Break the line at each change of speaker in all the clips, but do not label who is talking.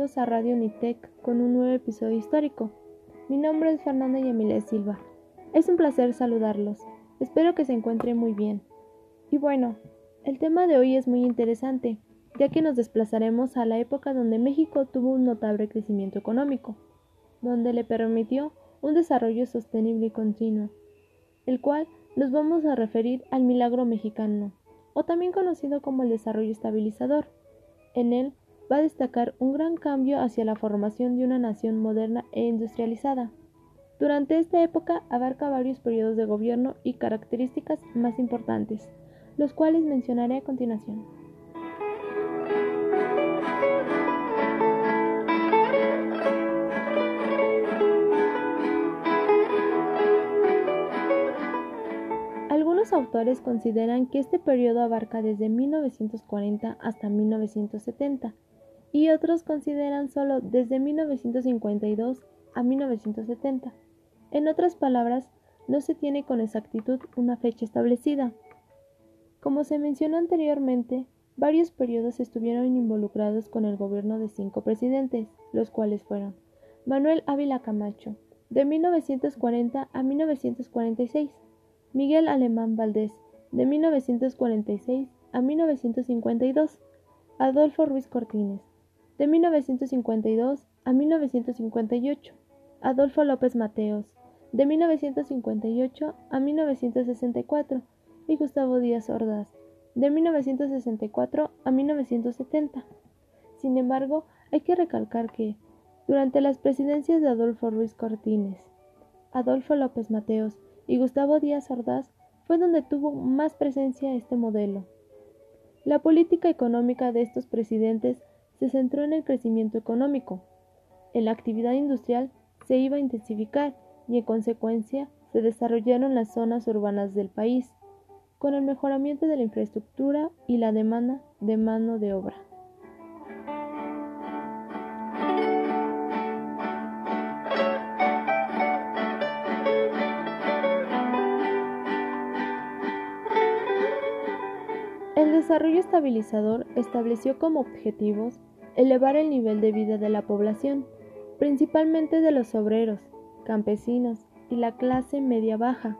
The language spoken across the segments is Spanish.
a Radio Unitec con un nuevo episodio histórico. Mi nombre es Fernanda Yamile Silva. Es un placer saludarlos. Espero que se encuentren muy bien. Y bueno, el tema de hoy es muy interesante, ya que nos desplazaremos a la época donde México tuvo un notable crecimiento económico, donde le permitió un desarrollo sostenible y continuo, el cual nos vamos a referir al milagro mexicano, o también conocido como el desarrollo estabilizador. En él va a destacar un gran cambio hacia la formación de una nación moderna e industrializada. Durante esta época abarca varios periodos de gobierno y características más importantes, los cuales mencionaré a continuación. Algunos autores consideran que este periodo abarca desde 1940 hasta 1970 y otros consideran solo desde 1952 a 1970. En otras palabras, no se tiene con exactitud una fecha establecida. Como se mencionó anteriormente, varios periodos estuvieron involucrados con el gobierno de cinco presidentes, los cuales fueron Manuel Ávila Camacho, de 1940 a 1946, Miguel Alemán Valdés, de 1946 a 1952, Adolfo Ruiz Cortines, de 1952 a 1958, Adolfo López Mateos, de 1958 a 1964, y Gustavo Díaz Ordaz, de 1964 a 1970. Sin embargo, hay que recalcar que, durante las presidencias de Adolfo Ruiz Cortines, Adolfo López Mateos y Gustavo Díaz Ordaz fue donde tuvo más presencia este modelo. La política económica de estos presidentes se centró en el crecimiento económico. En la actividad industrial se iba a intensificar y en consecuencia se desarrollaron las zonas urbanas del país, con el mejoramiento de la infraestructura y la demanda de mano de obra. El desarrollo estabilizador estableció como objetivos elevar el nivel de vida de la población, principalmente de los obreros, campesinos y la clase media-baja,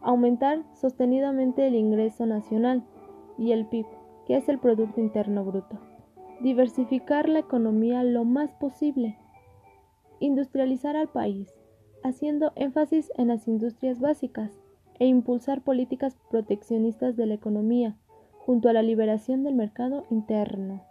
aumentar sostenidamente el ingreso nacional y el PIB, que es el Producto Interno Bruto, diversificar la economía lo más posible, industrializar al país, haciendo énfasis en las industrias básicas e impulsar políticas proteccionistas de la economía, junto a la liberación del mercado interno.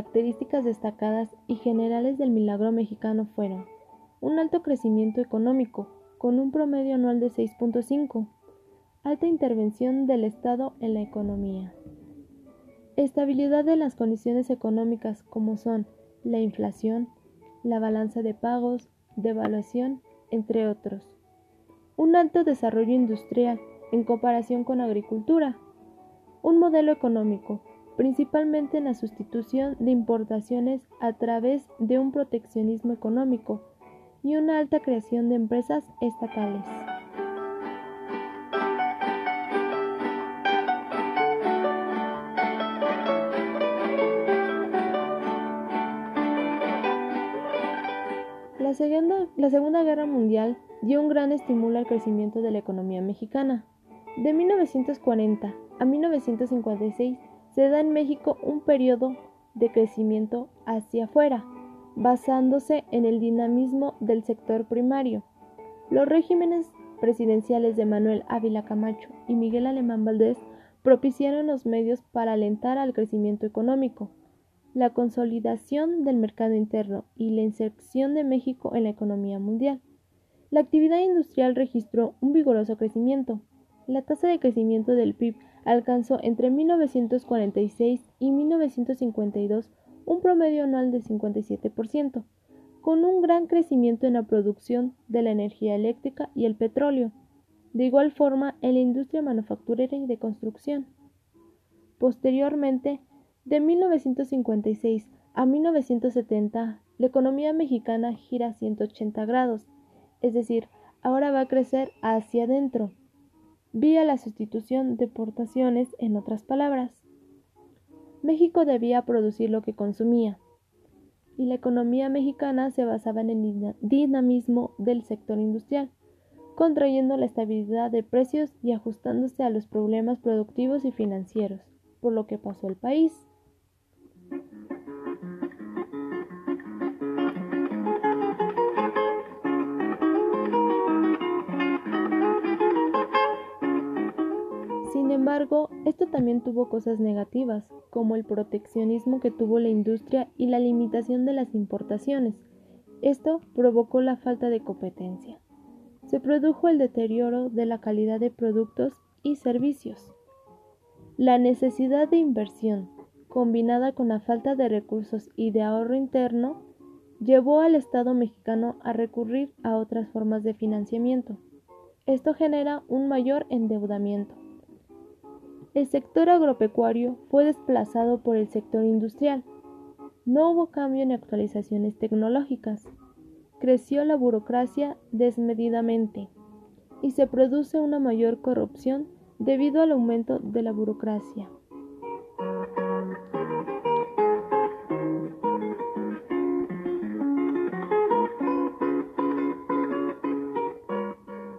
Características destacadas y generales del milagro mexicano fueron un alto crecimiento económico, con un promedio anual de 6.5, alta intervención del Estado en la economía, estabilidad de las condiciones económicas como son la inflación, la balanza de pagos, devaluación, entre otros, un alto desarrollo industrial en comparación con agricultura, un modelo económico principalmente en la sustitución de importaciones a través de un proteccionismo económico y una alta creación de empresas estatales. La segunda, la segunda, Guerra Mundial dio un gran estímulo al crecimiento de la economía mexicana. De 1940 a 1956 se da en México un periodo de crecimiento hacia afuera, basándose en el dinamismo del sector primario. Los regímenes presidenciales de Manuel Ávila Camacho y Miguel Alemán Valdés propiciaron los medios para alentar al crecimiento económico, la consolidación del mercado interno y la inserción de México en la economía mundial. La actividad industrial registró un vigoroso crecimiento. La tasa de crecimiento del PIB alcanzó entre 1946 y 1952 un promedio anual de 57%, con un gran crecimiento en la producción de la energía eléctrica y el petróleo, de igual forma en la industria manufacturera y de construcción. Posteriormente, de 1956 a 1970, la economía mexicana gira 180 grados, es decir, ahora va a crecer hacia adentro, vía la sustitución de portaciones, en otras palabras. México debía producir lo que consumía, y la economía mexicana se basaba en el dinamismo del sector industrial, contrayendo la estabilidad de precios y ajustándose a los problemas productivos y financieros, por lo que pasó el país. Embargo, esto también tuvo cosas negativas, como el proteccionismo que tuvo la industria y la limitación de las importaciones. Esto provocó la falta de competencia. Se produjo el deterioro de la calidad de productos y servicios. La necesidad de inversión, combinada con la falta de recursos y de ahorro interno, llevó al Estado mexicano a recurrir a otras formas de financiamiento. Esto genera un mayor endeudamiento. El sector agropecuario fue desplazado por el sector industrial. No hubo cambio en actualizaciones tecnológicas. Creció la burocracia desmedidamente y se produce una mayor corrupción debido al aumento de la burocracia.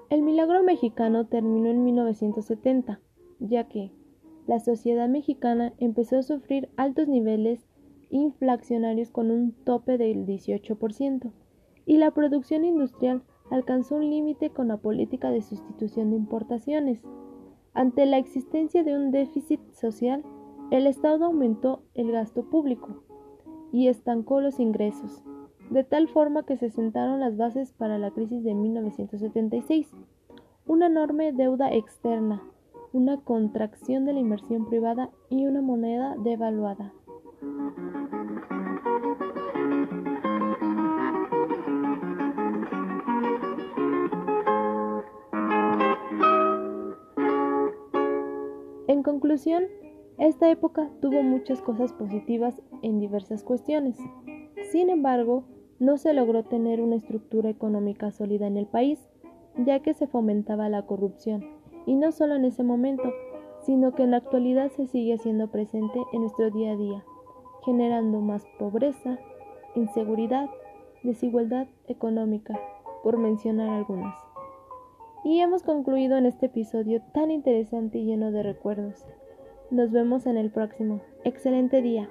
El milagro mexicano terminó en 1970, ya que la sociedad mexicana empezó a sufrir altos niveles inflacionarios con un tope del 18%, y la producción industrial alcanzó un límite con la política de sustitución de importaciones. Ante la existencia de un déficit social, el Estado aumentó el gasto público y estancó los ingresos, de tal forma que se sentaron las bases para la crisis de 1976, una enorme deuda externa, una contracción de la inversión privada y una moneda devaluada. En conclusión, esta época tuvo muchas cosas positivas en diversas cuestiones. Sin embargo, no se logró tener una estructura económica sólida en el país, ya que se fomentaba la corrupción y no solo en ese momento, sino que en la actualidad se sigue siendo presente en nuestro día a día, generando más pobreza, inseguridad, desigualdad económica, por mencionar algunas. Y hemos concluido en este episodio tan interesante y lleno de recuerdos. Nos vemos en el próximo. Excelente día.